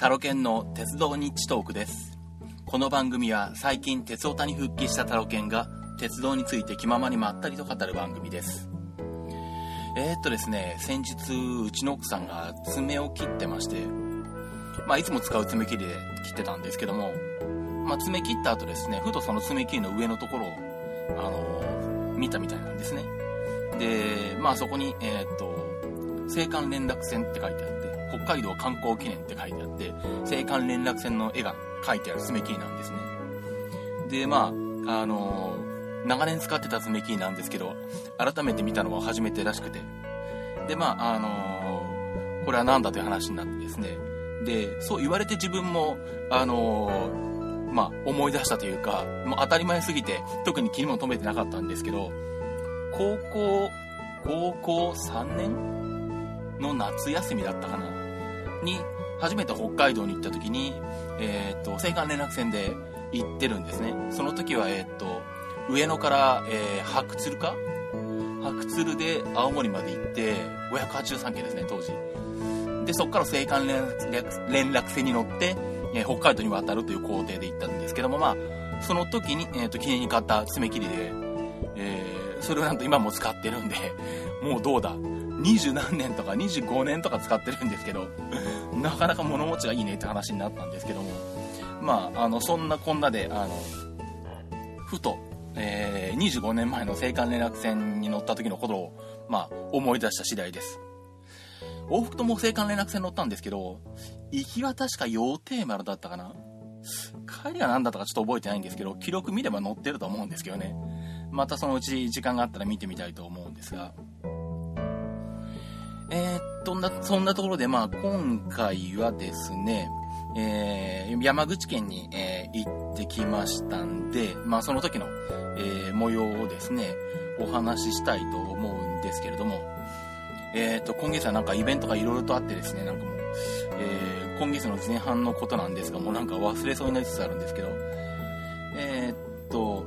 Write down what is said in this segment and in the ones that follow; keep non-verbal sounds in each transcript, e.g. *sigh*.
タロケンの鉄道日トークです。この番組は最近鉄オタに復帰したタロケンが鉄道について気ままにまったりと語る番組です。えー、っとですね先日うちの奥さんが爪を切ってましてまあいつも使う爪切りで切ってたんですけどもまあ、爪切った後ですねふとその爪切りの上のところをあの見たみたいなんですね。でまあそこにえー、っと青函連絡船って書いてあって北海道観光記念って書いてあって青函連絡船の絵が描いてある爪切りなんですね。でまああのー、長年使ってた爪切りなんですけど改めて見たのは初めてらしくて。でまああのー、これは何だという話になってですね。でそう言われて自分もあのー、まあ、思い出したというかもう当たり前すぎて特に気にも留めてなかったんですけど高校高校3年の夏休みだったかな。に初めて北海道に行った時に、えー、っと青函連絡船で行ってるんですね。その時は、えー、っと上野から、えー、白鶴か？白鶴で青森まで行って583件ですね当時。でそこから青函連絡船に乗って、えー、北海道に渡るという工程で行ったんですけどもまあその時に、えーと、記念に買った爪切りで、えー、それをなんと今も使ってるんでもうどうだ？二十何年とか25年とか使ってるんですけど、*laughs* なかなか物持ちがいいねって話になったんですけども、まあ、あの、そんなこんなで、あの、ふと、えー、25年前の青函連絡船に乗った時のことを、まあ、思い出した次第です。往復とも青函連絡船乗ったんですけど、行きは確か予定丸だったかな？帰りは何だったかちょっと覚えてないんですけど、記録見れば載ってると思うんですけどね。またそのうち時間があったら見てみたいと思うんですが。えー、っと、そんなところで、まあ、今回はですね、えー、山口県に、えー、行ってきましたんで、まあ、その時の、えー、模様をですね、お話ししたいと思うんですけれども、えっと、今月はなんかイベントがいろいろとあってですね、なんかもう、え今月の前半のことなんですが、もうなんか忘れそうになりつつあるんですけど、えっと、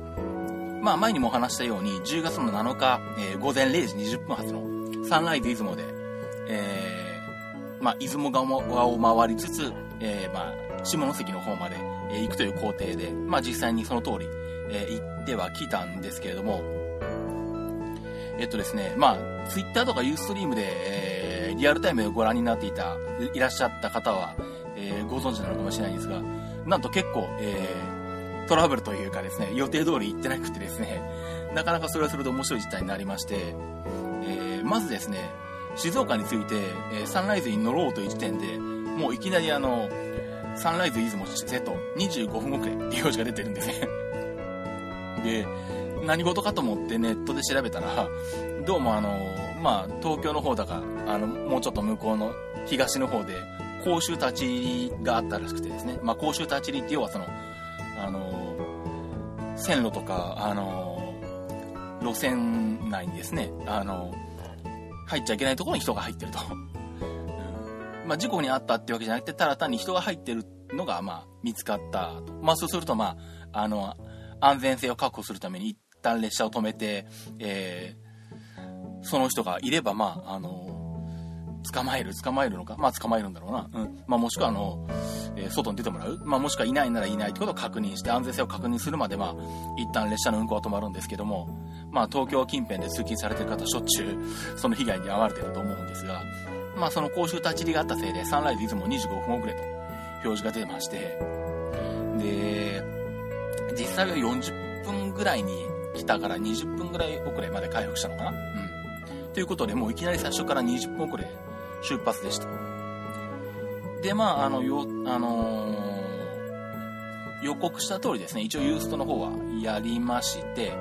まあ、前にもお話したように、10月の7日、え午前0時20分発のサンライズ出雲で、えー、まあ、出雲側を回りつつ、えー、まあ、下関の方まで、え行くという工程で、まあ、実際にその通り、え行っては来たんですけれども、えっとですね、まあ、ツイッターとかユーストリームで、えー、リアルタイムでご覧になっていた、いらっしゃった方は、えー、ご存知なのかもしれないんですが、なんと結構、えー、トラブルというかですね、予定通り行ってなくてですね、なかなかそれはそれで面白い事態になりまして、えー、まずですね、静岡について、え、サンライズに乗ろうという時点で、もういきなりあの、サンライズ出雲瀬戸25分遅れっていう表示が出てるんですね。*laughs* で、何事かと思ってネットで調べたら、どうもあの、まあ、東京の方だか、あの、もうちょっと向こうの東の方で、公衆立ち入りがあったらしくてですね、まあ、公衆立ち入りって要はその、あの、線路とか、あの、路線内にですね、あの、入っちゃいけないところに人が入ってると。まあ、事故に遭ったってわけじゃなくて、ただ単に人が入ってるのが、まあ、見つかったと。まあ、そうすると、まあ、あの、安全性を確保するために一旦列車を止めて、えー、その人がいれば、まあ、あの、捕まえる、捕まえるのか、まあ、捕まえるんだろうな。うん。まあ、もしくは、あの、えー、外に出てもらう？まあ、もしくはいないならいないってことを確認して、安全性を確認するまで、まあ、一旦列車の運行は止まるんですけども、まあ、東京近辺で通勤されてる方、しょっちゅう、その被害に遭われてると思うんですが、まあ、その公衆立ち入りがあったせいで、サンライズいつも25分遅れと表示が出まして、で、実際は40分ぐらいに来たから20分ぐらい遅れまで回復したのかな？うん。ということで、もういきなり最初から20分遅れ出発でした。で、まあ、あの、よ、あのー、予告した通りですね、一応ユーストの方はやりまして、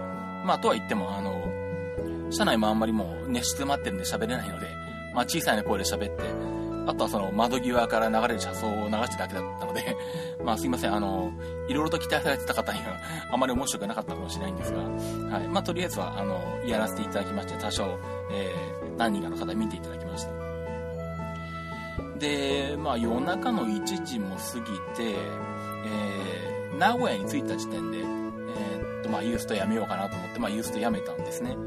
まあ、とは言っても、あの、車内もあんまりもう熱室待ってるんで喋れないので、まあ、小さな声で喋って、あとはその窓際から流れる車窓を流しただけだったので *laughs* まあすいません、あの、いろいろと期待されてた方にはあまり面白くなかったかもしれないんですが、はい。まあとりあえずは、あの、やらせていただきまして、多少、えー、何人かの方見ていただきました。で、まあ夜中の1時も過ぎて、えー、名古屋に着いた時点でえっ、と、まあ、ユーストやめようかなと思って、まあ、ユーストやめたんですね。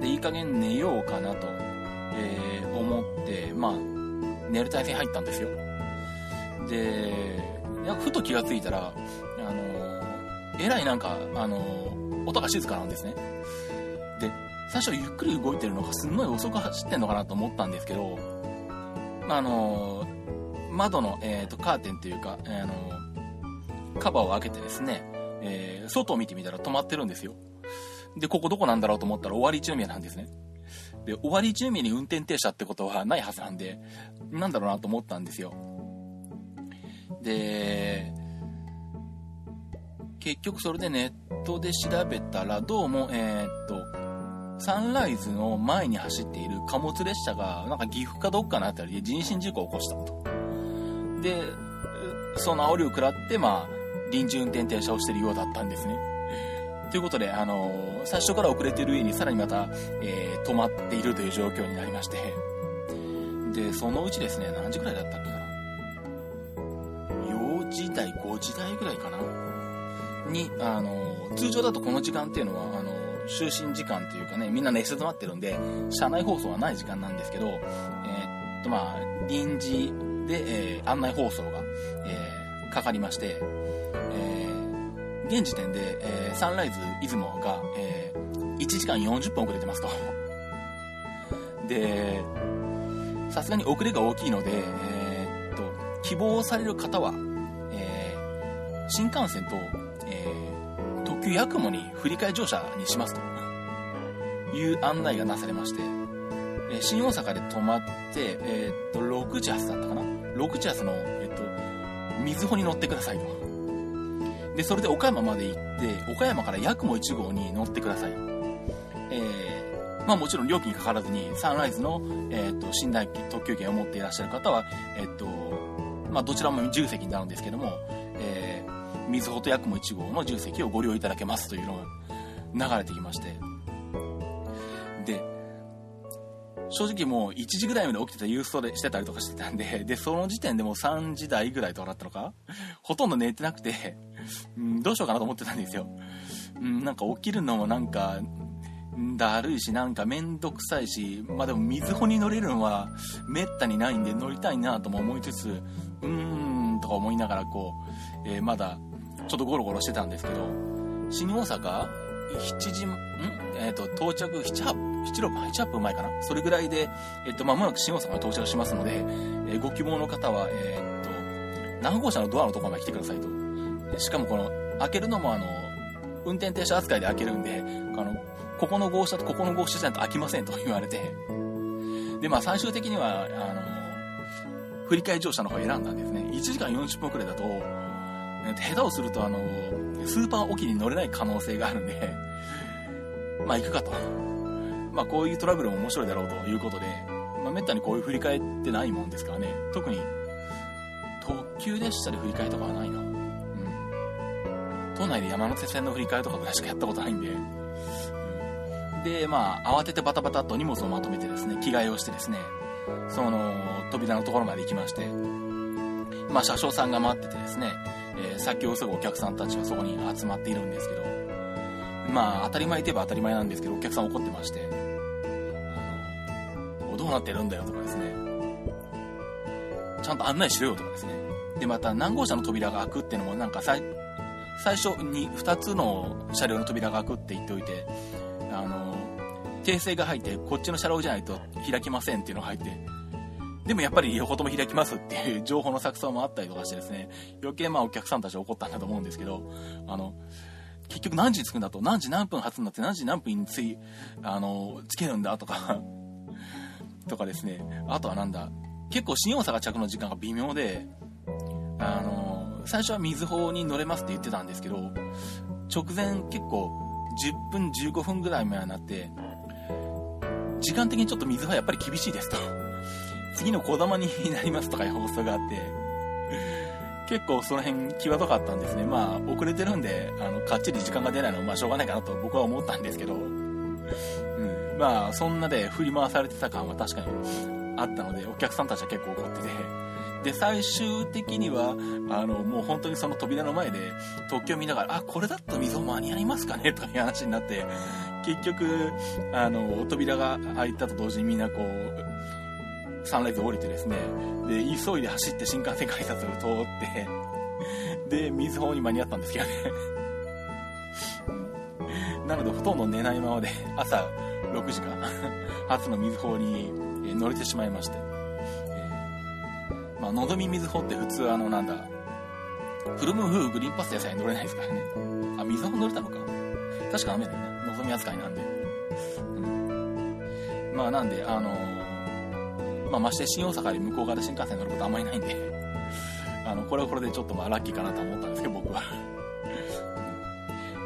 で、いい加減寝ようかなと、えー、思って、まあ、寝る体勢入ったんですよ。で、ふと気がついたら、あの、えらいなんか、あの、音が静かなんですね。で、最初ゆっくり動いてるのか、すんごい遅く走ってんのかなと思ったんですけど、あ、あの、窓の、えーと、カーテンというか、あの、カバーを開けてですね、えー、外を見てみたら止まってるんですよ。で、ここどこなんだろうと思ったら終わり中宮なんですね。で、終わり中宮に運転停車ってことはないはずなんで、なんだろうなと思ったんですよ。で、結局それでネットで調べたら、どうも、えー、っと、サンライズの前に走っている貨物列車が、なんか岐阜かどっかのあたりで人身事故を起こしたと。で、その煽りを食らって、まあ、臨時運転停車をしてるようだったんですね。ということで、あのー、最初から遅れてる上にさらにまた、えー、止まっているという状況になりまして、で、そのうちですね、何時くらいだったっけかな。4時台、5時台ぐらいかな。に、あのー、通常だとこの時間っていうのは、あ就寝時間というかね、みんな寝静まってるんで、車内放送はない時間なんですけど、えー、っと、まあ、臨時で、えー、案内放送が、えー、かかりまして、え、現時点で、え、サンライズ出雲が、え、1時間40分遅れてますと。で、さすがに遅れが大きいので、え、っと、希望される方は、え、新幹線と、え、特急やくもに振り替え乗車にしますという案内がなされまして、えー、新大阪で泊まって、えー、っと、6時発だったかな ?6 時発の、えっと、水穂に乗ってくださいと。で、それで岡山まで行って、岡山から八雲1号に乗ってください。えー、まあもちろん料金かからずに、サンライズの、えっ、と、寝台特急券を持っていらっしゃる方は、えっ、と、まあどちらも重席になるんですけども、水穂と八雲1号の重席をご利用いただけますというのが流れてきまして、で、正直もう1時ぐらいまで起きてたユーストでしてたりとかしてたんで、*laughs* で、その時点でもう3時台ぐらいとかだったのか？*laughs* ほとんど寝てなくて、うん、どうしようかなと思ってたんですよ。うん、なんか起きるのもなんか、だるいし、なんかめんどくさいし、まあでも水穂に乗れるのはめったにないんで乗りたいなとも思いつつ、うーんとか思いながらこう、えー、まだちょっとゴロゴロしてたんですけど、新大阪？7時、ん？えっ、ー、と、到着7、8、7、6、8分前かな？それぐらいで、えっ、ー、と、まもなく新大阪に到着しますので、えー、ご希望の方は、えっ、と、何号車のドアのところまで来てくださいと。しかもこの、開けるのもあの、運転停車扱いで開けるんで、あの、ここの号車とここの号車じゃないと開きませんと *laughs* 言われて、で、まあ最終的には、あの、振り替え乗車の方を選んだんですね。1時間40分くらいだと、下手をするとあの、スーパー沖に乗れない可能性があるんで、*laughs* まあ行くかと。まあこういうトラブルも面白いだろうということで、まあめったにこういう振り替えってないもんですからね。特に、特急列車で振り替えとかはないな。うん。都内で山手線の振り替えとかぐらいしかやったことないんで、で、まあ慌ててバタバタと荷物をまとめてですね、着替えをしてですね、その扉のところまで行きまして、まあ車掌さんが待っててですね、えー、先を急ぐお客さんたちはそこに集まっているんですけど、まあ、当たり前といえば当たり前なんですけど、お客さん怒ってまして、どうなってるんだよとかですね、ちゃんと案内しろよとかですね。で、また何号車の扉が開くっていうのもなんか最、最初に2つの車両の扉が開くって言っておいて、あの、訂正が入って、こっちの車両じゃないと開きませんっていうのが入って、でもやっぱり両方とも開きますっていう情報の錯綜もあったりとかしてですね、余計まあお客さんたち怒ったんだと思うんですけど、あの、結局何時に着くんだと、何時何分発になって何時何分につい、あの、つけるんだとか *laughs* とかですね、あとはなんだ、結構新大阪着の時間が微妙で、あの、最初は水穂に乗れますって言ってたんですけど、直前結構10分15分ぐらい前になって、時間的にちょっと水はやっぱり厳しいですと。次の小玉になりますとかいう放送があって、結構その辺際どかったんですね。まあ、遅れてるんで、あの、かっちり時間が出ないのは、まあ、しょうがないかなと僕は思ったんですけど、うん。まあ、そんなで振り回されてた感は確かにあったので、お客さんたちは結構怒ってて、で、最終的には、あの、もう本当にその扉の前で、特許を見ながら、あ、これだと溝間に合いますかねという話になって、結局、あの、扉が開いたと同時にみんなこう、サンライズ降りてですね、で、急いで走って新幹線改札を通って、で、水方に間に合ったんですけどね *laughs* なので、ほとんど寝ないままで、朝6時か、初の水方に乗れてしまいまして。えー、まあ、のぞみ水方って普通あの、なんだ、フルムーグリーンパスでさえ乗れないですからね。あ、水方乗れたのか。確か雨だよね。のぞみ扱いなんで。うん。まあ、なんで、あのー、まあ、まして新大阪より向こう側で新幹線乗ることあんまりないんで、*laughs* あの、これはこれでちょっとまあ、ラッキーかなと思ったんですけど、僕は。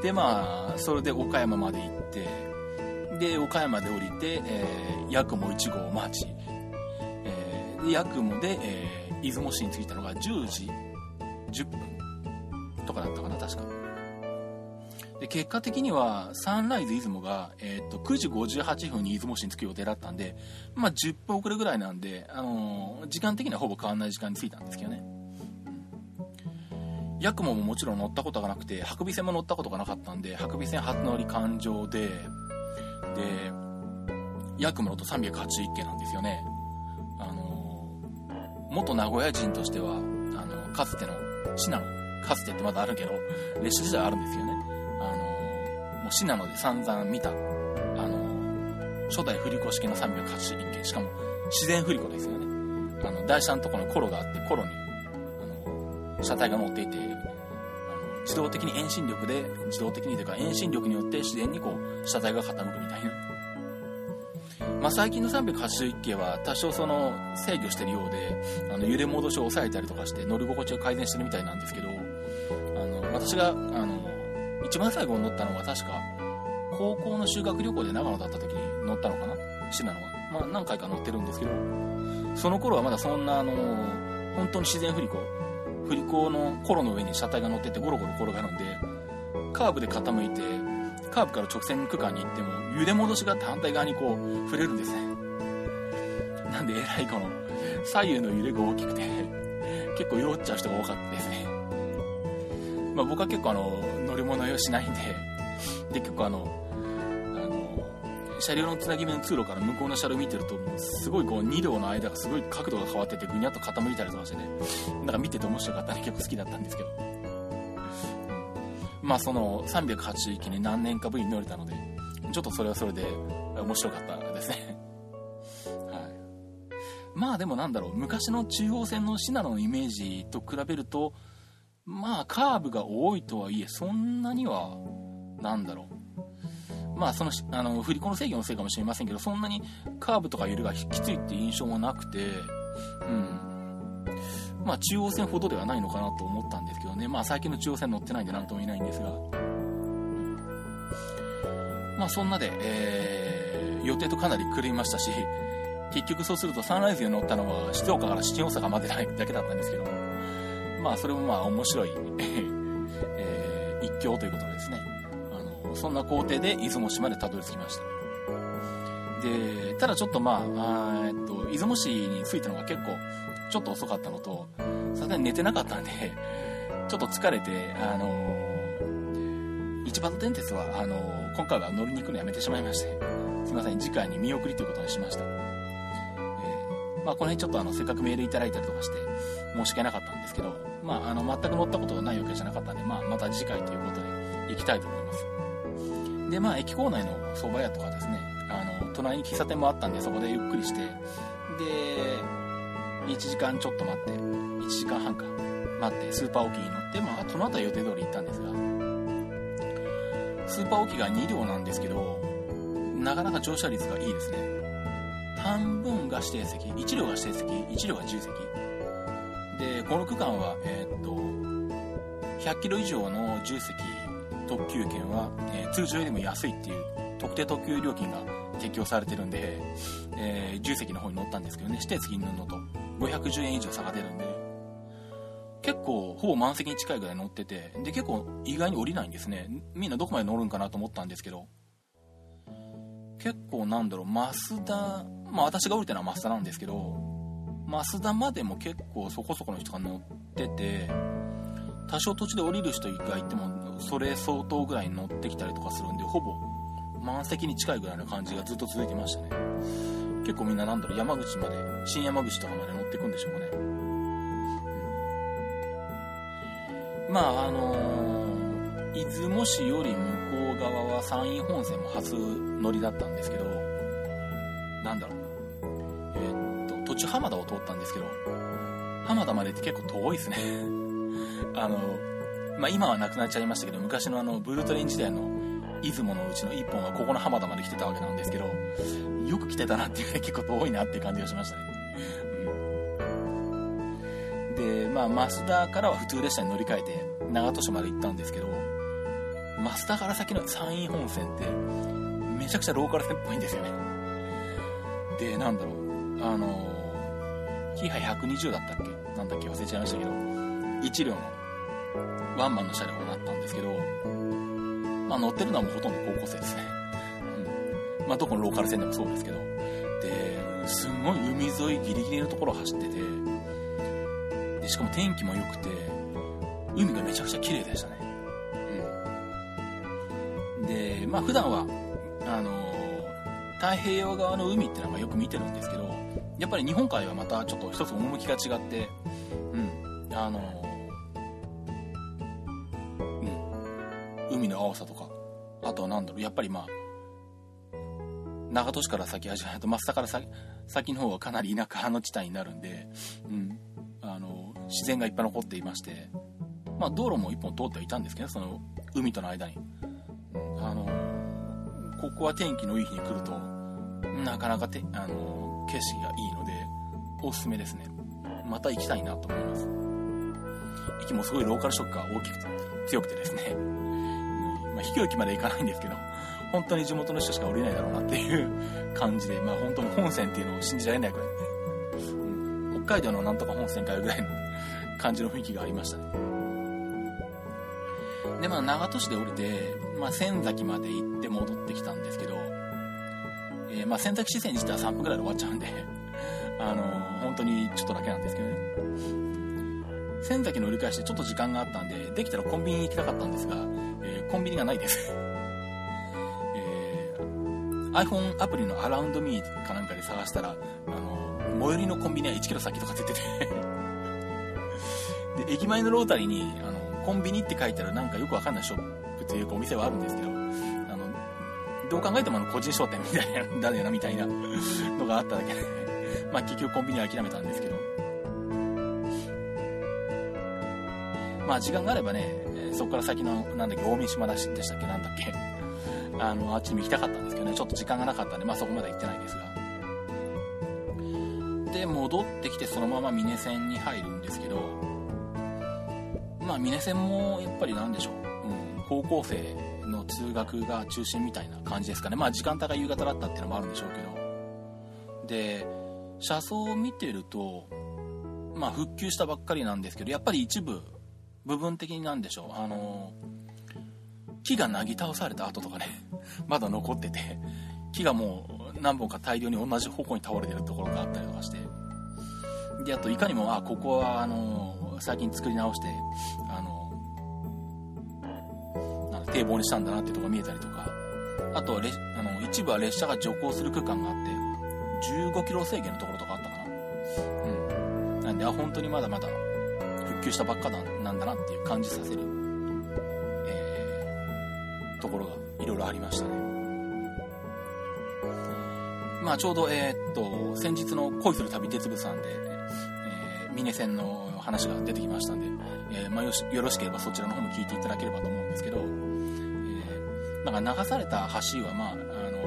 で、まあ、それで岡山まで行って、で、岡山で降りて、えー、八雲1号待ち、えー、で、八雲で、えー、出雲市に着いたのが10時10分とかだったかな、確か。で、結果的には、サンライズ出雲が、えっ、と、9時58分に出雲市に着く予定だったんで、まあ、10分遅れぐらいなんで、あのー、時間的にはほぼ変わんない時間に着いたんですけどね。ヤクモももちろん乗ったことがなくて、白尾線も乗ったことがなかったんで、白尾線初乗り環状で、で、ヤクモのと381系なんですよね。あのー、元名古屋人としては、あの、かつての、信濃、かつてってまだあるけど、列車時代あるんですよね。あの、もう信濃で散々見た、あの、初代振り子式の381系、しかも自然振り子ですよね。あの、台車のところにコロがあって、コロに車体が乗っていて、あの自動的に遠心力で、自動的にというか遠心力によって自然にこう、車体が傾くみたいな。まあ、最近の381系は多少その制御してるようで、あの揺れ戻しを抑えたりとかして乗り心地を改善してるみたいなんですけど、あの私があの一番最後に乗ったのは確か高校の修学旅行で長野だった時に乗ったのかな？信濃は。まあ何回か乗ってるんですけど、その頃はまだそんなあの、本当に自然振り子、振り子のコロの上に車体が乗っててゴロゴロ転がるんで、カーブで傾いて、カーブから直線区間に行っても、揺れ戻しがあって反対側にこう、触れるんですね。なんで、えらいこの、左右の揺れが大きくて、結構酔っちゃう人が多かったですね。まあ僕は結構あの、乗り物用しないんで、で、結構あの、車両のつなぎ目の通路から向こうの車両見てると、すごいこう2両の間がすごい角度が変わってて、ぐにゃっと傾いたりとかしてね、なんか見てて面白かったんで結構好きだったんですけど。まあその380機に何年かぶりに乗れたので、ちょっとそれはそれで面白かったですね。はい。まあでもなんだろう、昔の中央線の信濃のイメージと比べると、まあカーブが多いとはいえ、そんなには、なんだろう、まあそのあの振り子の制御のせいかもしれませんけどそんなにカーブとか揺れがきついって印象もなくて、うん、まあ中央線ほどではないのかなと思ったんですけどね。まあ最近の中央線乗ってないんで何とも言えないんですが、まあそんなで、えー、予定とかなり狂いましたし結局そうするとサンライズに乗ったのは静岡から新大阪までだけだったんですけど。もまあそれもまあ面白い *laughs* えー、一興ということでですねあのそんな工程で出雲市までたどり着きました。で、ただちょっとまあ、あえっと、出雲市に着いたのが結構、ちょっと遅かったのと、さすがに寝てなかったんで、*laughs* ちょっと疲れて、あのー、一番電鉄は、あの、今回は乗りに行くのやめてしまいまして、すいません、次回に見送りということにしました。え、まあ、この辺ちょっとあの、せっかくメールいただいたりとかして、申し訳なかったんですけど、まあ、あの、全く乗ったことがないわけじゃなかったんで、まあ、また次回ということで、行きたいと思います。で、まあ、駅構内の蕎麦屋とかですね、あの、隣に喫茶店もあったんで、そこでゆっくりして、で、1時間ちょっと待って、1時間半か、待って、スーパーオキに乗って、まあ、その後は予定通り行ったんですが、スーパーオキが2両なんですけど、なかなか乗車率がいいですね。半分が指定席、1両が指定席、1両が自由席。で、この区間は、えー、っと、100キロ以上の自由席特急券は、えー、通常よりも安いっていう特定特急料金が適用されてるんで、えー、重席の方に乗ったんですけどね、指定席に乗るのと510円以上差が出るんで、結構ほぼ満席に近いぐらい乗ってて、で結構意外に降りないんですね。みんなどこまで乗るんかなと思ったんですけど、結構なんだろう、マスダ、まあ私が降りたのはマスダなんですけど、マスダまでも結構そこそこの人が乗ってて、多少土地で降りる人がいてもそれ相当ぐらい乗ってきたりとかするんでほぼ満席に近いぐらいの感じがずっと続いてましたね結構みんななんだろう、山口まで、新山口とかまで乗ってくんでしょうかね。うん、まあ、あのー、出雲市より向こう側は山陰本線も初乗りだったんですけど、なんだろう。途中浜田を通ったんですけど、浜田までって結構遠いですね。あの、まあ、今はなくなっちゃいましたけど、昔のあの、ブルートレイン時代の出雲のうちの1本はここの浜田まで来てたわけなんですけど、よく来てたなっていうね、結構遠いなっていう感じがしましたね。うん、で、まあ、増田からは普通列車に乗り換えて、長門市まで行ったんですけど、増田から先の山陰本線って、めちゃくちゃローカル線っぽいんですよね。で、なんだろう、あの、キハ120だったっけ？なんだっけ？忘れちゃいましたけど、1両のワンマンの車両になったんですけど、まあ乗ってるのはもうほとんど高校生ですね。うん。まあどこのローカル線でもそうですけど。で、すんごい海沿いギリギリのところを走ってて、で、しかも天気も良くて、海がめちゃくちゃ綺麗でしたね。うん。で、まあ普段は、あの太平洋側の海ってのはよく見てるんですけど、やっぱり日本海はまたちょっと一つ趣が違って、うん、あのうん、海の青さとか、あとは何だろう、やっぱりまあ、長門市から先始めると、真っ下から先先の方はかなり田舎の地帯になるんで、うん、あの、自然がいっぱい残っていまして、まあ道路も一本通ってはいたんですけど、その海との間に。あの、ここは天気のいい日に来ると、なかなかて、あの、景色がいいので、おすすめですね。また行きたいなと思います。駅もすごいローカルショックが大きくて、強くてですね。*laughs* まあ、秘境駅まで行かないんですけど、本当に地元の人しか降りないだろうなっていう感じで、まあ本当に本線っていうのを信じられないくらいね、うん、北海道のなんとか本線かよぐらいの感じの雰囲気がありましたね。で、まあ長門市で降りて、まあ仙崎まで行って戻ってきたんですけど、えー、まあ仙崎支線にしては3分くらいで終わっちゃうんで、*laughs* あのー、本当にちょっとだけなんですけどね。仙崎の折り返しでちょっと時間があったんで、できたらコンビニに行きたかったんですが、えー、コンビニがないです。*laughs* えー、iPhone アプリの Around Me かなんかで探したら、あの、最寄りのコンビニは1キロ先とか出てて *laughs* で、駅前のロータリーに、あの、コンビニって書いてあるなんかよくわかんないショップというかお店はあるんですけど、どう考えてもあの個人商店みたいな、*laughs* 誰やなみたいなのがあっただけで *laughs* まあ結局コンビニは諦めたんですけど、まあ時間があればね、そこから先の、なんだっけ、大三島だしでしたっけ、なんだっけ。あの、あっちにも行きたかったんですけどね、ちょっと時間がなかったんで、まあそこまで行ってないですが。で、戻ってきてそのまま峰線に入るんですけど、まあ峰線もやっぱりなんでしょう、うん、高校生通学が中心みたいな感じですかね。まあ時間帯が夕方だったっていうのもあるんでしょうけど。で、車窓を見てると、まあ復旧したばっかりなんですけど、やっぱり一部部分的になんでしょう、あの木がなぎ倒された跡とかね、*laughs* まだ残ってて、木がもう何本か大量に同じ方向に倒れてるところがあったりとかして、で、あといかにも、あ、ここはあの最近作り直して、あの堤防にしたんだなっていうところが見えたりとか、あとは列あの一部は列車が徐行する区間があって、15キロ制限のところとかあったかな。うん。なんで、あ、本当にまだまだ復旧したばっかなんだなっていう感じさせる、えー、ところがいろいろありましたね。まあちょうど、えー、っと、先日の恋する旅鉄部さんで、えー、峰線の話が出てきましたんで、えー、まあよし、よろしければそちらの方も聞いていただければと思うんですけど、なんか流された橋は、まあ、あの、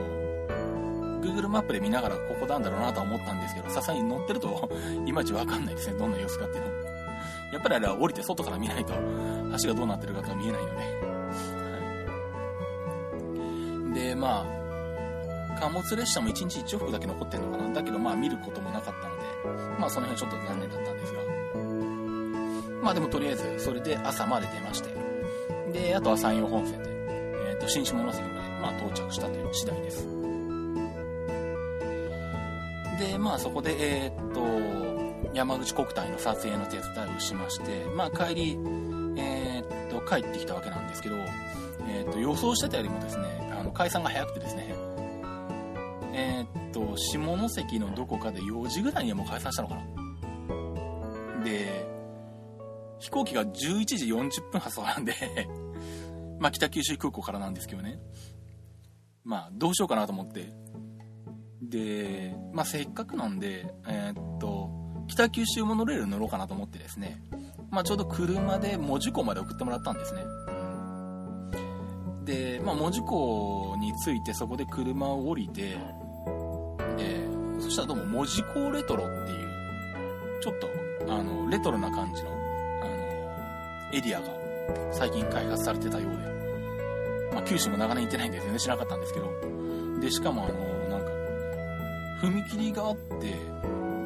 Google マップで見ながらここなんだろうなとは思ったんですけど、さすがに乗ってると *laughs* いまいちわかんないですね。どんな様子かっていうの。やっぱりあれは降りて外から見ないと橋がどうなってるかが見えないので。はい、で、まあ、貨物列車も1日1往復だけ残ってるのかな。だけどまあ見ることもなかったので、まあその辺はちょっと残念だったんですが。まあでもとりあえず、それで朝まで出まして。で、あとは山陽本線で、えっ、ー、と、新下関まで、まあ到着したという次第です。で、まあそこで、えー、っと、山口国体の撮影の手伝いをしまして、まあ、帰り、えー、っと、帰ってきたわけなんですけど、えー、っと、予想してたよりもですね、あの、解散が早くてですね、えー、っと、下関のどこかで4時ぐらいにはもう解散したのかな。で、飛行機が11時40分発送なんでまあ北九州空港からなんですけどね。まあどうしようかなと思って。で、まあせっかくなんで、えー、っと、北九州モノレール乗ろうかなと思ってですね、まあちょうど車で門司港まで送ってもらったんですね。で、まあ門司港に着いてそこで車を降りて、で、そしたらどうも門司港レトロっていう、ちょっと、あの、レトロな感じの、あの、エリアが最近開発されてたようで、まあ九州も長年行ってないんで全然知らなかったんですけど、で、しかもあの、なんか、踏切があって、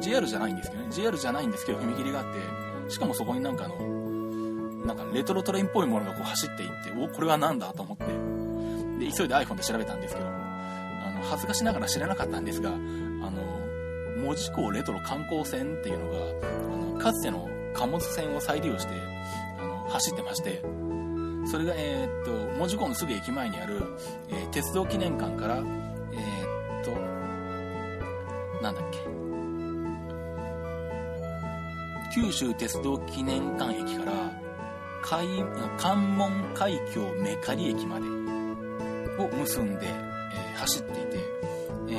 JR じゃないんですけどね、JR じゃないんですけど踏切があって、しかもそこになんかあの、なんかレトロトレインっぽいものがこう走っていって、お、これは何だと思って、で、急いで iPhone で調べたんですけど、あの、恥ずかしながら知らなかったんですが、あの、門司港レトロ観光船っていうのが、あの、かつての貨物船を再利用して、走ってまして、それが、えー、っと、門司港のすぐ駅前にある、えー、鉄道記念館から、えー、っと、なんだっけ、九州鉄道記念館駅から海関門海峡メカリ駅までを結んで、えー、走っていて、え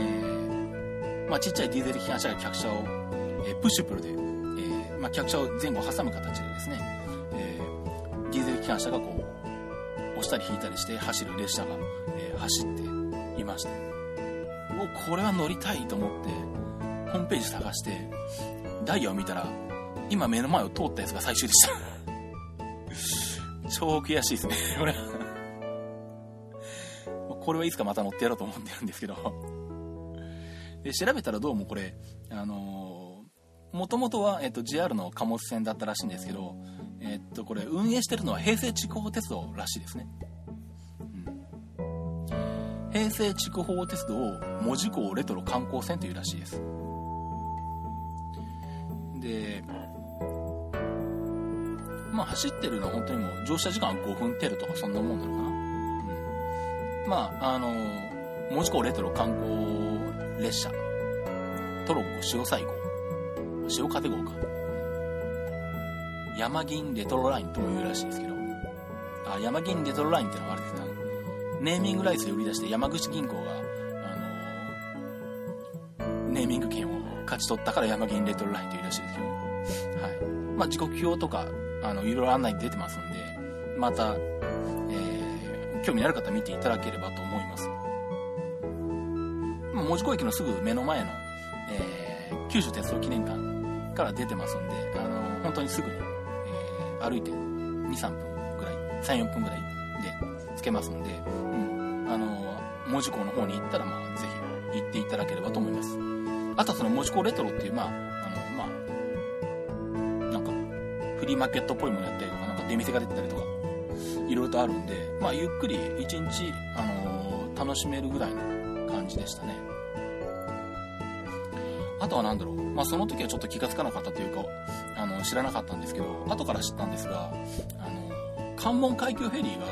ー、まあ、ちっちゃいディーゼル機関車が客車を、えー、プッシュプルで、えー、まあ、客車を前後挟む形でですね、機関車がこう押したり引いたりして走る列車が、え走っていましておこれは乗りたいと思ってホームページ探してダイヤを見たら今目の前を通ったやつが最終でした *laughs* 超悔しいですね、*laughs* これ。これはいつかまた乗ってやろうと思ってるんですけど。で、調べたらどうもこれ、あのー、もともとは、えっと、JR の貨物船だったらしいんですけど、えっと、これ、運営してるのは平成筑豊鉄道らしいですね。うん、平成筑豊鉄道門司港レトロ観光船というらしいです。で、まあ走ってるのは本当にもう乗車時間5分程度とかそんなもんなのかな。うん。まあ、あの、門司港レトロ観光列車、トロッコ潮西号、潮風号か。山銀レトロラインとも言うらしいですけど、あ、山銀レトロラインってのがあるんですね。ネーミングライスで売り出して山口銀行が、あの、ネーミング権を勝ち取ったから山銀レトロラインというらしいですけど、はい。まあ、時刻表とかあの、いろいろ案内出てますんで、また、えー、興味のある方見ていただければと思います。まあ、門司港駅のすぐ目の前の、えー、九州鉄道記念館から出てますんで、あの、本当にすぐに、歩いて2、3分ぐらい、3、4分ぐらいで着けますんで、うん、あの、門司港の方に行ったら、まあ、ぜひ行っていただければと思います。あとはその門司港レトロっていう、まあ、あのまあなんかフリーマーケットっぽいものやったりとか、なんか出店が出てたりとか、いろいろとあるんで、まあ、ゆっくり一日、あの、楽しめるぐらいの感じでしたね。とは何だろう。まあ、その時はちょっと気がつかなかったというか、あの、知らなかったんですけど、後から知ったんですが、あの、関門海峡フェリーが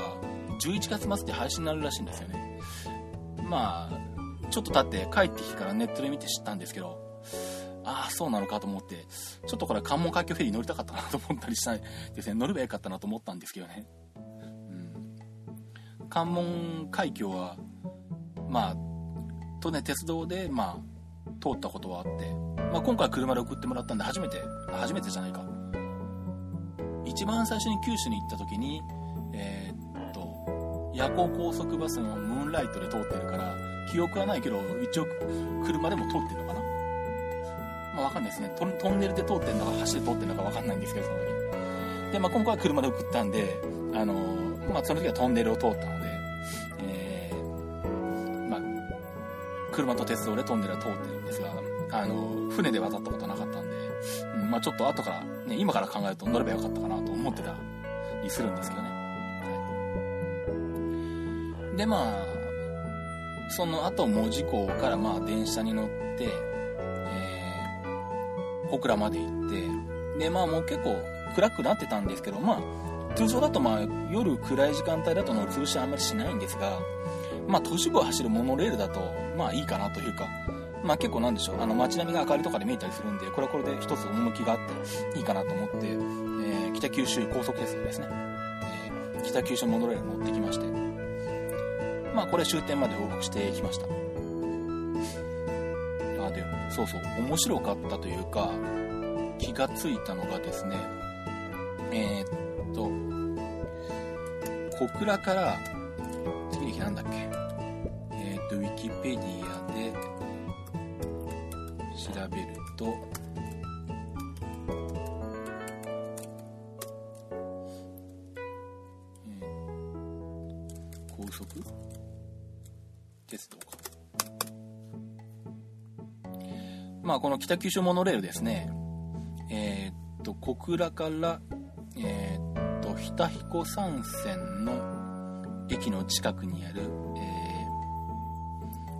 11月末で廃止になるらしいんですよね。まあ、ちょっと経って帰ってきてからネットで見て知ったんですけど、ああ、そうなのかと思って、ちょっとこれ関門海峡フェリー乗りたかったなと思ったりしたんですね。乗ればよかったなと思ったんですけどね。うん。関門海峡は、まあ、とね、鉄道で、まあ、通ったことはあって、まあ今回車で送ってもらったんで初めて、初めてじゃないか。一番最初に九州に行った時に、えー、っと、夜行高速バスのムーンライトで通ってるから、記憶はないけど、一応車でも通ってるのかな。まあ、わかんないですねト。ンネルで通ってんのか、橋で通ってんのかわかんないんですけど、その時。で、まあ、今回は車で送ったんで、あの、まあ、その時はトンネルを通ったの車と鉄道でトンネルは通ってるんですが、あの、船で渡ったことなかったんで、うん、まあ、ちょっと後から、ね、今から考えると乗ればよかったかなと思ってたりするんですけどね。はい、で、まあ、その後、門司港からまあ電車に乗って、小倉まで行って、で、まあもう結構暗くなってたんですけど、まあ、通常だとまあ夜暗い時間帯だと乗り潰しはあんまりしないんですが、まあ都市部を走るモノレールだと、まあいいかなというか、まあ結構なんでしょう、あの街並みが明かりとかで見えたりするんで、これはこれで一つ趣があっていいかなと思って、えー、北九州高速鉄道ですね、えー、北九州モノレール乗ってきまして、まあこれ終点まで往復してきました。あ、で、そうそう、面白かったというか、気がついたのがですね、えー、っと、小倉から、次の日なんだっけ、ペディアで調べると、高速？鉄道か。まあ、この北九州モノレールですね、えー、っと、小倉から、えー、っと、日田彦山線の駅の近くにある、えー、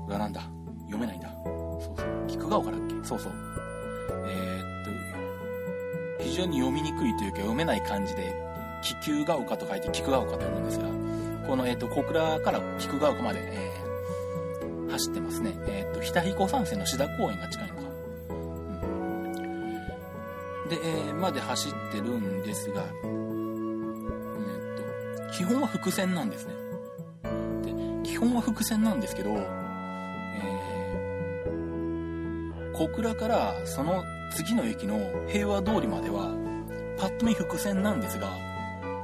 これはなんだ？読めないんだ。そうそう。菊ヶ丘だっけ？そうそう。えー、っと、非常に読みにくいというか読めない感じで、気球が丘と書いて菊ヶ丘と読むんですが、この、えー、っと、小倉から菊ヶ丘まで、えー、走ってますね。えっと、日田彦山線の志田公園が近いのか。うんで、えー、まで走ってるんですが、え、っと、基本は伏線なんですね。で、基本は伏線なんですけど、小倉からその次の駅の平和通りまでは、パッと見伏線なんですが、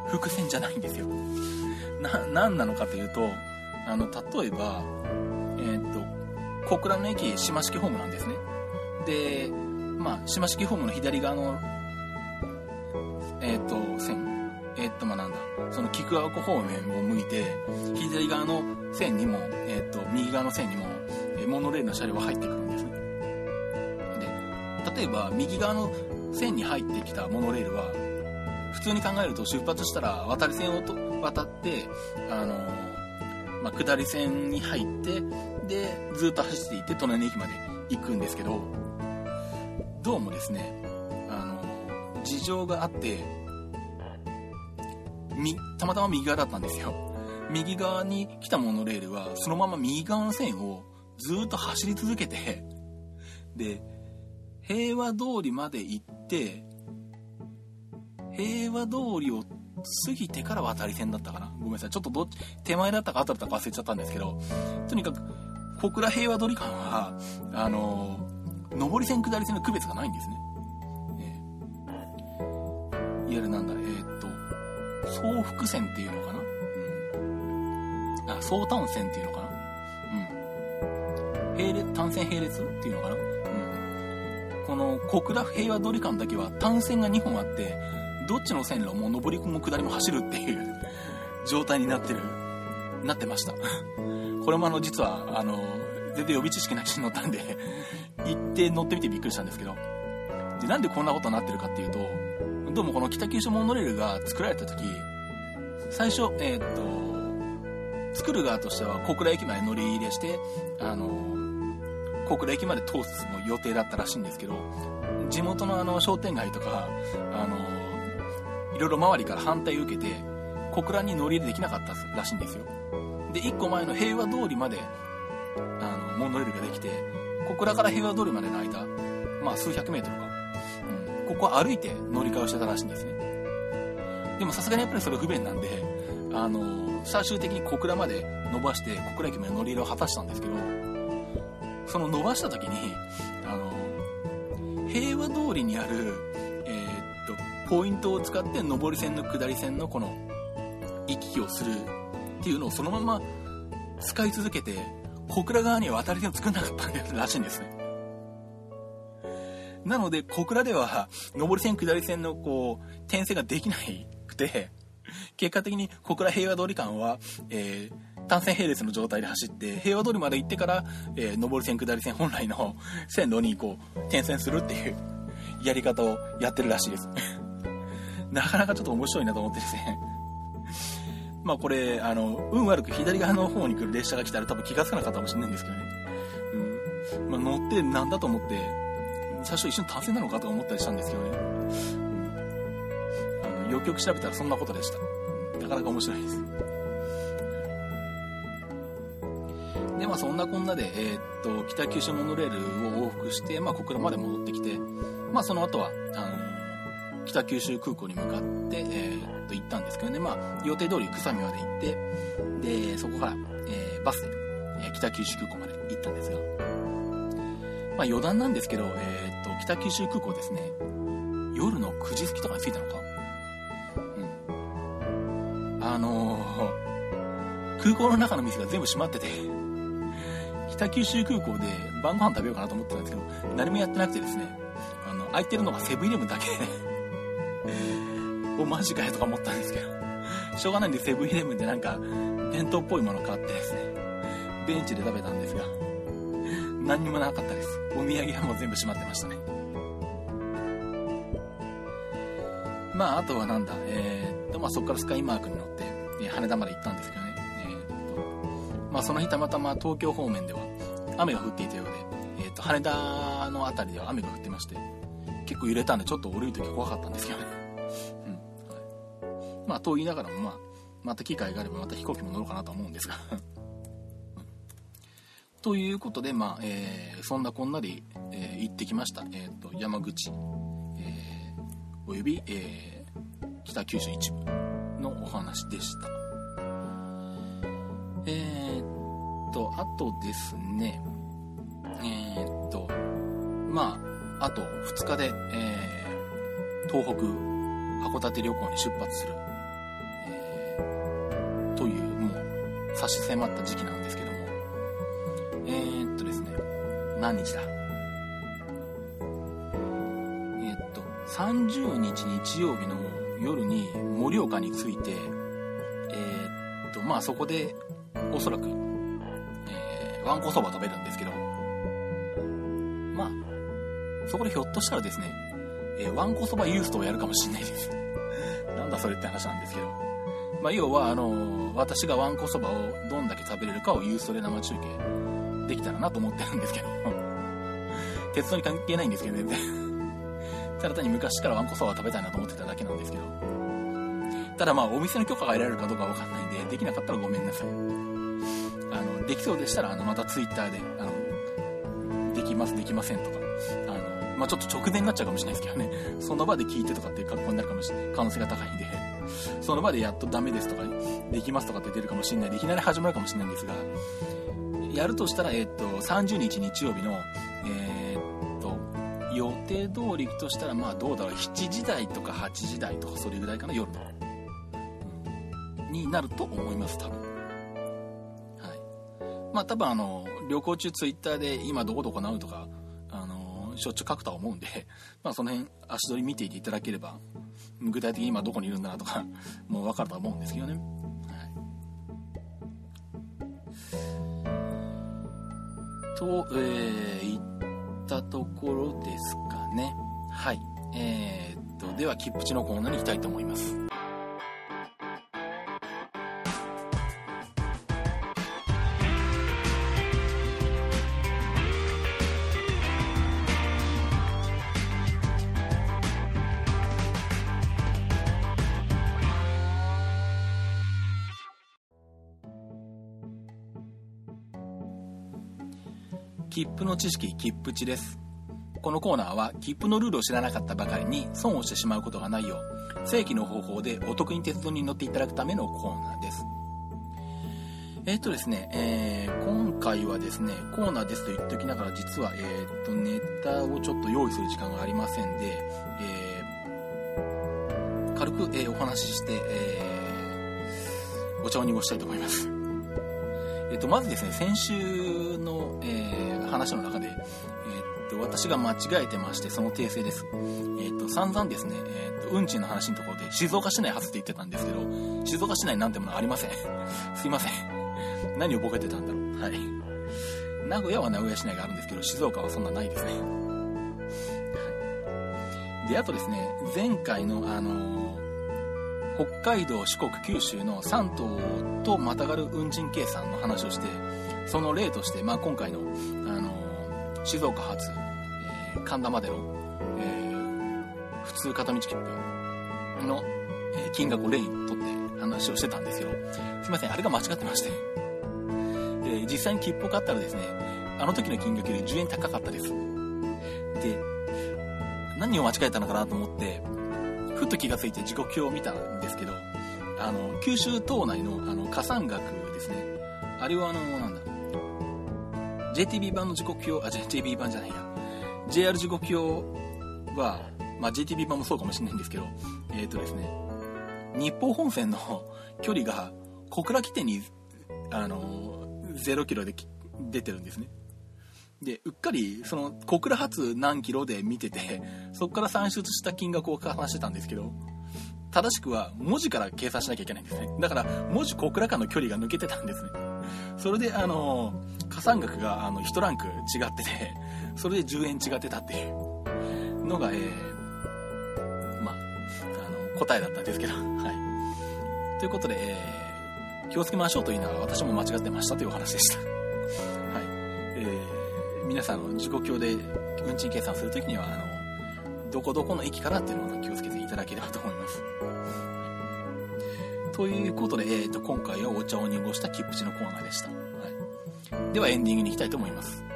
伏線じゃないんですよ。*laughs* な、何なのかというと、あの、例えば、えー、っと、小倉の駅、島式ホームなんですね。で、まあ、島式ホームの左側の、えっ、と、線。えっ、と、まあ、なんだ。その菊川湖方面を向いて、左側の線にも、えっ、と、右側の線にも、えモノレールの車両が入ってくる。例えば、右側の線に入ってきたモノレールは、普通に考えると出発したら渡り線をと渡って、あのまあ、下り線に入って、で、ずっと走っていって隣の駅まで行くんですけど、どうもですね、あの、事情があって、み、たまたま右側だったんですよ。右側に来たモノレールは、そのまま右側の線をずっと走り続けて、で、平和通りまで行って、平和通りを過ぎてから渡り線だったかなごめんなさい。ちょっとどっち、手前だったか後だったか忘れちゃったんですけど、とにかく、小倉平和通り間は、あの上り線下り線の区別がないんですね。えー、いわゆるなんだ、えー、っと、総福線っていうのかなうん。あ、総単線っていうのかなうん。並列、単線並列っていうのかな。の小倉平和通り間だけは単線が2本あって、どっちの線路も上りも下りも走るっていう状態になってる、なってました。これもあの、実は、あの、全然予備知識なしに乗ったんで行って乗ってみてびっくりしたんですけど。で、なんでこんなことになってるかっていうと、どうもこの北九州モノレールが作られた時、最初、えー、っと、作る側としては小倉駅まで乗り入れして、あの、小倉駅まで通すの予定だったらしいんですけど、地元のあの商店街とか、あの、いろいろ周りから反対を受けて、小倉に乗り入れできなかったらしいんですよ。で、1個前の平和通りまで、あの、モノレールができて、小倉から平和通りまでの間、まあ数百メートルか。うん。ここは歩いて乗り換えをしてたらしいんですね。でもさすがにやっぱりそれ不便なんで、あの、最終的に小倉まで伸ばして小倉駅まで乗り入れを果たしたんですけど、その伸ばした時に、あの、平和通りにある、えー、っと、ポイントを使って上り線の下り線のこの行き来をするっていうのをそのまま使い続けて、小倉側には渡り線を作んなかったらしいんですね。なので、小倉では、上り線下り線のこう、転生ができなくて、結果的に小倉平和通り間は、えー、単線並列の状態で走って、平和通りまで行ってから、えー、上り線下り線本来の *laughs* 線路にこう、転線するっていうやり方をやってるらしいです。*laughs* なかなかちょっと面白いなと思ってですね。*laughs* まあこれ、あの、運悪く左側の方に来る列車が来たら多分気がつかなかったかもしれないんですけどね。うん。まあ乗ってなんだと思って、最初一瞬単線なのかと思ったりしたんですけどね。うん。あの、よくよく調べたらそんなことでした。なかなか面白いです。で、まあそんなこんなで、えー、っと、北九州モノレールを往復して、まあ小倉まで戻ってきて、まあその後は、あの北九州空港に向かって、えー、っと行ったんですけどね、まあ予定通り草見まで行って、で、そこから、えー、バスで、え北九州空港まで行ったんですが、まあ余談なんですけど、えっと、北九州空港ですね、夜の9時過ぎとかに着いたのか？うん。あのー空港の中の店が全部閉まってて、北九州空港で晩ご飯食べようかなと思ってたんですけど、何もやってなくてですね、あの、空いてるのがセブンイレブンだけ *laughs* お、マジかよとか思ったんですけど、しょうがないんでセブンイレブンでなんか、弁当っぽいもの買ってですね、ベンチで食べたんですが、何にもなかったです。お土産はもう全部閉まってましたね。まあ、あとはなんだ、えー、っと、まあ、そこからスカイマークに乗って、羽田まで行ったんですけどね。えー、っと、まあ、その日たまたま東京方面では雨が降っていたようで、えー、と、羽田の辺りでは雨が降ってまして、結構揺れたんでちょっと降りるとき怖かったんですけどね。うん。はい、まあ、と言いながらも、まあ、また機会があればまた飛行機も乗ろうかなと思うんですが *laughs* ということで、まあ、えー、そんなこんなで、えー、行ってきました。えっ、と、山口、えー、および、えー、北九州一部のお話でした。えー、と、あとですね、えー、っと、まあ、あと2日で、えー、東北、函館旅行に出発する、えー、という、もう、差し迫った時期なんですけども、えー、っとですね、何日だ？え、っと、30日日曜日の夜に盛岡に着いて、え、っと、まあそこで、おそらく、わんこそば食べるんですけど、まあ、そこでひょっとしたらですね、えー、わんこそばユーストをやるかもしんないです。*laughs* なんだそれって話なんですけど。まあ、要は、あの、私がわんこそばをどんだけ食べれるかをユーストで生中継できたらなと思ってるんですけど、*laughs* 鉄道に関係ないんですけど、全然。ただ単に昔からわんこそば食べたいなと思ってただけなんですけど。ただまあ、お店の許可が得られるかどうかわかんないんで、できなかったらごめんなさい。できそうでしたら、あの、またツイッターで、あの、できます、できませんとか、あの、まあ、ちょっと直前になっちゃうかもしれないですけどね、*laughs* その場で聞いてとかっていう格好になるかもしれない、可能性が高いんで、その場でやっとダメですとか、できますとかって出るかもしれない。で、いきなり始まるかもしれないんですが、やるとしたら、えっと、30日日曜日の、えー、っと、予定通りとしたら、まあどうだろう、7時台とか8時台とか、それぐらいかな、夜の。になると思います、多分。まあ多分あの、旅行中ツイッターで今どこどこなうとか、あの、しょっちゅう書くとは思うんで、*laughs* まあその辺足取り見ていていただければ、具体的に今どこにいるんだなとか、*laughs* もう分かると思うんですけどね。はいと、えー、言ったところですかね。はい。えー、っと、では、切符地のコーナーに行きたいと思います。切符の知識切符値ですこのコーナーは切符のルールを知らなかったばかりに損をしてしまうことがないよう正規の方法でお得に鉄道に乗っていただくためのコーナーですえっ、とですね、えー、今回はですね、コーナーですと言っておきながら、実は、えっ、と、ネタをちょっと用意する時間がありませんで、えー、軽く、えー、お話しして、えー、お茶を濁したいと思います。えっ、と、まずですね、先週の、え話の中で、えー、っと、私が間違えてまして、その訂正です。えー、っと、散々ですね、えー、っと、運賃の話のところで、静岡市内初って言ってたんですけど、静岡市内なんてものありません。*laughs* すいません。*laughs* 何をボケてたんだろう。はい。名古屋は名古屋市内があるんですけど、静岡はそんなないですね。はい。で、あとですね、前回の、あの北海道、四国、九州の3島とまたがる運賃計算の話をして、その例として、まあ、今回の、あの、静岡発、えー、神田までの、えー、普通片道切符の、えー、金額を例にとって話をしてたんですけど、すいません、あれが間違ってまして。で、実際に切符を買ったらですね、あの時の金額より10円高かったです。で、何を間違えたのかなと思って、ふっと気がついて時刻表を見たんですけど、あの、九州島内のあの加算額ですね。あれはあの、なんだ、JTB 版の時刻表、あ、JTB 版じゃないや。JR 時刻表は、まあ、JTB 版もそうかもしれないんですけど、えっ、ー、とですね、日報本線の *laughs* 距離が小倉起点に、あの、0キロで出てるんですね。で、うっかり、その、小倉発何キロで見てて、そこから算出した金額を話してたんですけど、正しくは文字から計算しなきゃいけないんですね。だから、文字小倉間の距離が抜けてたんですね。それで、あの、加算額が、あの、1ランク違ってて、それで10円違ってたっていうのが、えー、まあ、の、答えだったんですけど、はい。ということで、えー、気をつけましょうと言いうのは私も間違ってましたというお話でした。はい。えー、皆さんの時刻表で運賃計算するときには、あの、どこどこの駅からっていうのを気をつけていただければと思います。ということで、えーと、今回はお茶を濁したキップチのコーナーでした。ではエンディングに行きたいと思います。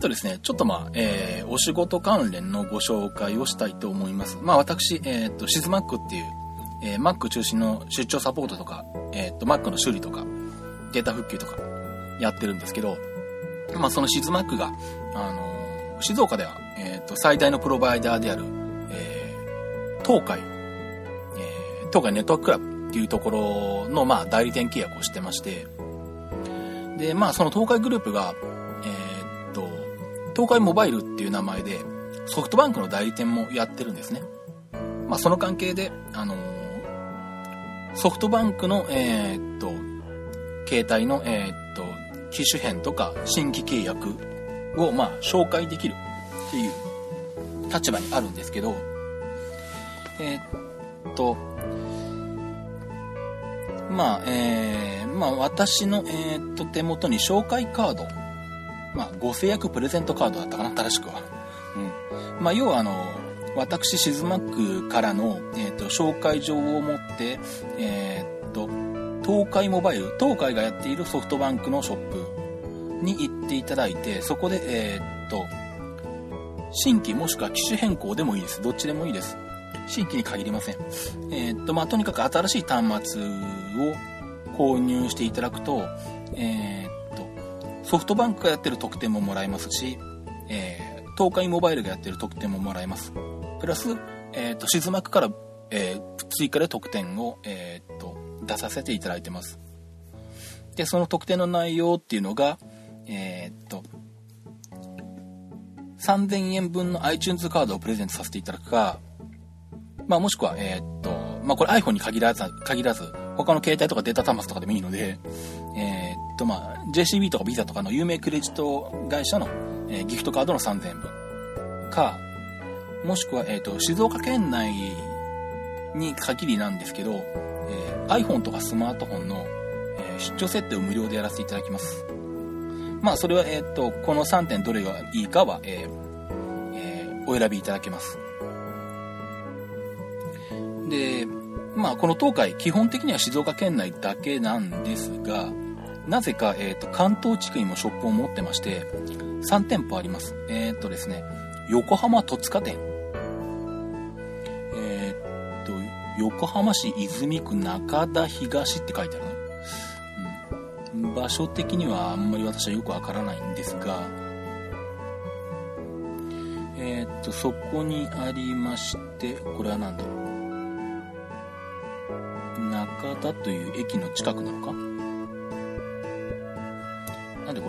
とですね、ちょっとまあ、えー、お仕事関連のご紹介をしたいと思います。まあ私、えー、っと、シズマックっていう、えー、Mac 中心の出張サポートとか、えー、っと、Mac の修理とか、データ復旧とか、やってるんですけど、まあそのシズマックが、あのー、静岡では、えー、っと、最大のプロバイダーである、えー、東海、えー、東海ネットワーククラブっていうところの、まあ、代理店契約をしてまして、で、まあ、その東海グループが、東海モバイルっていう名前で、ソフトバンクの代理店もやってるんですね。まあ、その関係で、あのー、ソフトバンクの、えー、っと、携帯の、えー、っと、機種変とか新規契約を、まあ、紹介できるっていう立場にあるんですけど、え、っと、まあ、えー、まあ、私の、え、っと、手元に紹介カード、まあ、ご制約プレゼントカードだったかな、正しくは。うん。まあ、要は、あの、私、シズマックからの、えー、っと、紹介状を持って、えー、っと、東海モバイル、東海がやっているソフトバンクのショップに行っていただいて、そこで、えー、っと、新規もしくは機種変更でもいいです。どっちでもいいです。新規に限りません。え、っと、まあ、とにかく新しい端末を購入していただくと、えー、っと、ソフトバンクがやってる特典ももらえますし、えー、東海モバイルがやってる特典ももらえます。プラス、えー、と、シズマックから、えー、追加で特典を、えー、と、出させていただいてます。で、その特典の内容っていうのが、え、っと、3000円分の iTunes カードをプレゼントさせていただくか、まあ、もしくは、え、っと、まあ、これ iPhone に限らず、限らず、他の携帯とかデータ端末とかでもいいので、えー、っと、まあ、JCB とか Visa とかの有名クレジット会社の、えー、ギフトカードの3000円分か、もしくは、えっと、静岡県内に限りなんですけど、えー、iPhone とかスマートフォンの、え出張設定を無料でやらせていただきます。まあ、それは、えっと、この3点どれがいいかは、ええお選びいただけます。で、まあ、この東海、基本的には静岡県内だけなんですが、なぜか、えっ、ー、と、関東地区にもショップを持ってまして、3店舗あります。えっ、ー、とですね、横浜戸塚店。えっ、ー、と、横浜市泉区中田東って書いてあるねうん。場所的にはあんまり私はよくわからないんですが、えっ、と、そこにありまして、これは何だろう。中田という駅の近くなのか？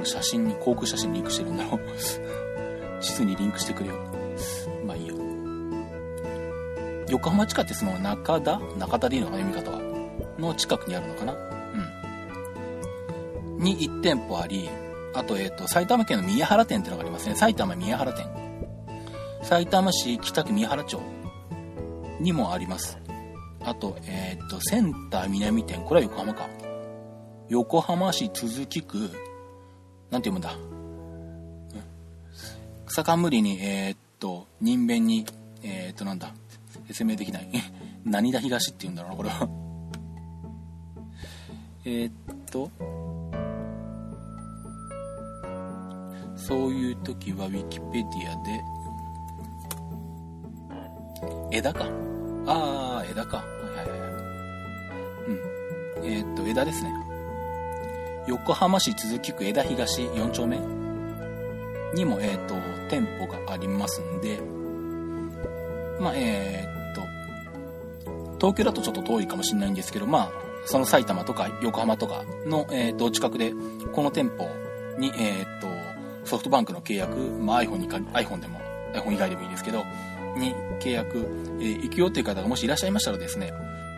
これ写真に、航空写真リンクしてるんだろう *laughs* 地図にリンクしてくれよ。まあいいよ。横浜地下ってその中田？中田でいいのかな？読み方は。の近くにあるのかな？うん。に1店舗あり、あと、えっ、と、埼玉県の宮原店ってのがありますね。埼玉宮原店。埼玉市北区宮原町にもあります。あと、えっ、と、センター南店。これは横浜か。横浜市都筑区、なんて読むんだ？草冠に、えっと、人弁に、えっと、なんだ？説明できない。*laughs* 何田東って言うんだろうな、これは。*laughs* えっと、そういう時は Wikipedia で、枝か？あー、枝か。はいはいはい。うん。えー、っと、枝ですね。横浜市都筑区枝東4丁目。にも、えー、っと、店舗がありますんで、まあ、えー、っと、東京だとちょっと遠いかもしれないんですけど、まあ、その埼玉とか横浜とかの、えー、っと、近くで、この店舗に、え、っと、ソフトバンクの契約、まあ、iPhone にか、iPhone でも、iPhone 以外でもいいですけど、に契約、えー、行くよっていう方がもしいらっしゃいましたらですね、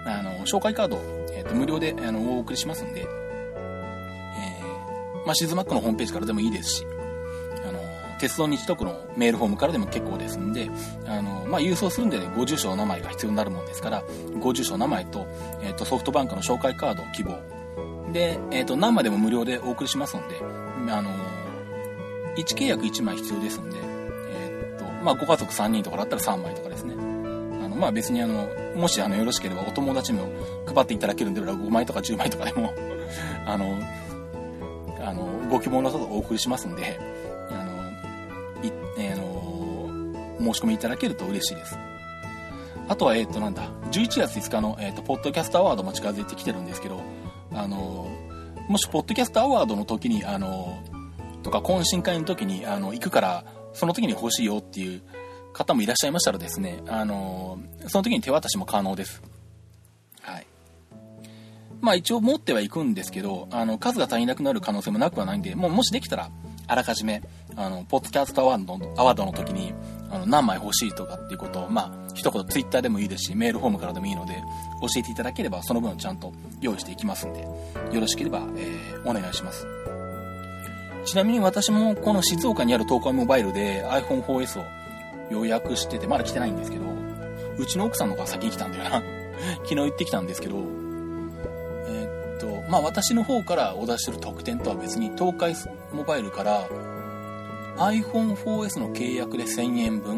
あの、紹介カード、えっ、と、無料で、あの、お送りしますんで、まあ、シズマックのホームページからでもいいですし、あの、鉄道日特のメールフォームからでも結構ですんで、あの、まあ、郵送するんでね、ご住所の名前が必要になるもんですから、ご住所名前と、えっ、ー、と、ソフトバンクの紹介カードを希望。で、えっ、と、何枚でも無料でお送りしますんで、あの、1契約1枚必要ですんで、えー、っと、まあ、ご家族3人とかだったら3枚とかですね。あの、まあ、別にあの、もしあの、よろしければお友達にも配っていただけるんであれば5枚とか10枚とかでも *laughs* あの、あの、ご希望の方お送りしますんで、あの、い、えー、の、申し込みいただけると嬉しいです。あとは、えっ、と、なんだ、11月5日の、えっ、と、ポッドキャストアワードも近づいてきてるんですけど、あの、もし、ポッドキャストアワードの時に、あの、とか懇親会の時にあの行くからその時に欲しいよっていう方もいらっしゃいましたらですね、あのその時に手渡しも可能です。まあ一応持ってはいくんですけど、あの数が足りなくなる可能性もなくはないんで、もうもしできたら、あらかじめ、あの、ポッドキャストアワードのアワードの時に、あの、何枚欲しいとかっていうことを、まあ、一言ツイッターでもいいですし、メールフォームからでもいいので、教えていただければ、その分ちゃんと用意していきますんで、よろしければ、えー、お願いします。ちなみに私もこの静岡にある東海モバイルで iPhone4S を予約してて、まだ来てないんですけど、うちの奥さんの方が先に来たんだよな。*laughs* 昨日行ってきたんですけど、まあ私の方からお出しする特典とは別に東海モバイルから iPhone4S の契約で1000円分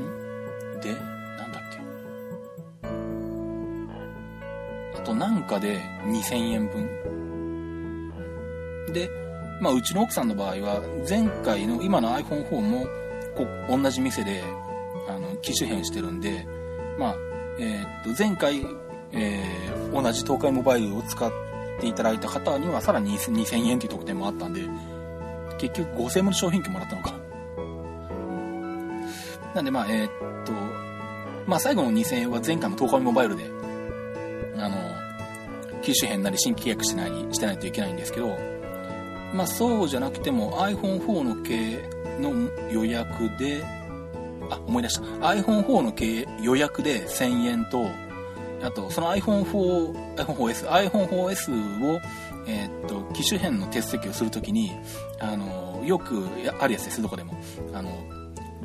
で、なんだっけ。あとなんかで2000円分。で、まあ、うちの奥さんの場合は、前回の今の iPhone4 も、こ同じ店で、あの、機種変してるんで、まあ、えー、っと、前回、えー、同じ東海モバイルを使っていただいた方には、さらに2000円という特典もあったんで、結局5000円もの商品券もらったのか。なんで、まあ、えー、っと、まあ、最後の2000円は前回の東海モバイルで、あの、機種変なり新規契約してないしてないといけないんですけど、まあ、そうじゃなくても iPhone4 の系の予約で、あ、思い出した。iPhone4 の系予約で1000円と、あと、その iPhone4、iPhone4S、iPhone4S を、えー、っと、機種変の手続きをするときに、あの、よくあるやつです、どこでも。あの、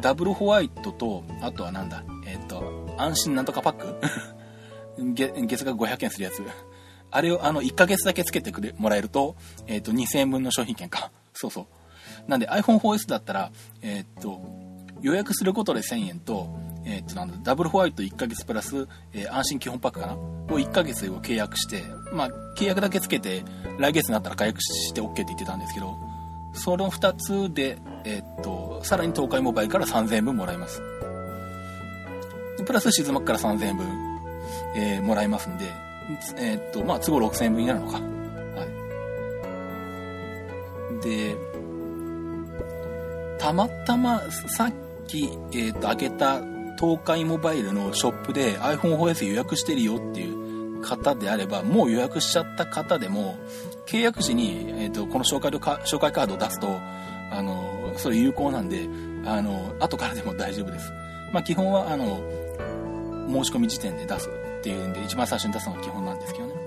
ダブルホワイトと、あとはなんだ、えー、っと、安心なんとかパック？*laughs* 月額500円するやつ。あれをあの1ヶ月だけつけてくれもらえると、えっ、と、2000円分の商品券か。そうそう。なんで iPhone4S だったら、えっ、と、予約することで1000円と、えっ、と、なんだ、ダブルホワイト1ヶ月プラス、え安心基本パックかな？を1ヶ月を契約して、まあ、契約だけつけて、来月になったら解約して OK って言ってたんですけど、その2つで、えっと、さらに東海モバイルから3000円分もらえます。プラス静マから3000円分、えー、もらえますんで、えー、っと、まあ、都合6000円分になるのか。はい。で、たまたま、さっき、えー、っと、開けた東海モバイルのショップで iPhone4S 予約してるよっていう方であれば、もう予約しちゃった方でも、契約時に、えっと、この紹介紹介カードを出すと、あの、それ有効なんで、あの、後からでも *laughs* 大丈夫です。まあ、基本は、あの、申し込み時点で出すっていうんで、一番最初に出すのが基本なんですけどね。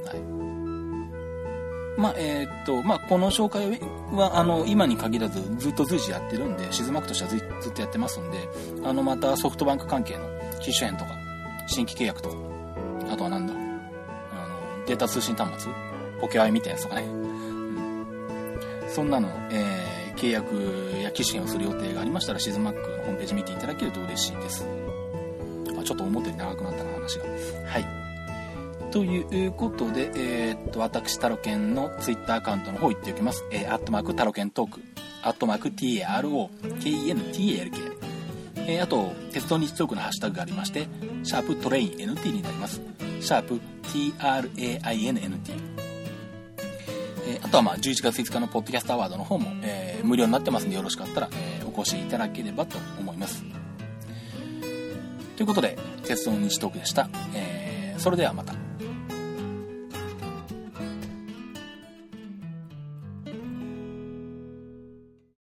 まあ、えー、っと、まあ、この紹介は、あの、今に限らずずっと随時やってるんで、シズマックとしてはずずっとやってますんで、あの、またソフトバンク関係の機種変とか、新規契約とか、あとはなんだ、あの、データ通信端末ポケアイみたいなやつとかね。うん。そんなの、えー、契約や機種変をする予定がありましたら、シズマックのホームページ見ていただけると嬉しいです。あ、ちょっと思ったより長くなったな、話が。はい。ということで、えー、っと、私、タロケンのツイッターアカウントの方行っておきます。えー、アットマークタロケントーク、アットマーク TARO、KENTALK。えー、あと、鉄道日トークのハッシュタグがありまして、シャープトレイン NT になります。シャープ TRAINNT。えー、あとはまあ11月5日のポッドキャストアワードの方も、えー、無料になってますんでよろしかったら、えー、お越しいただければと思います。ということで、鉄道日トークでした。えー、それではまた。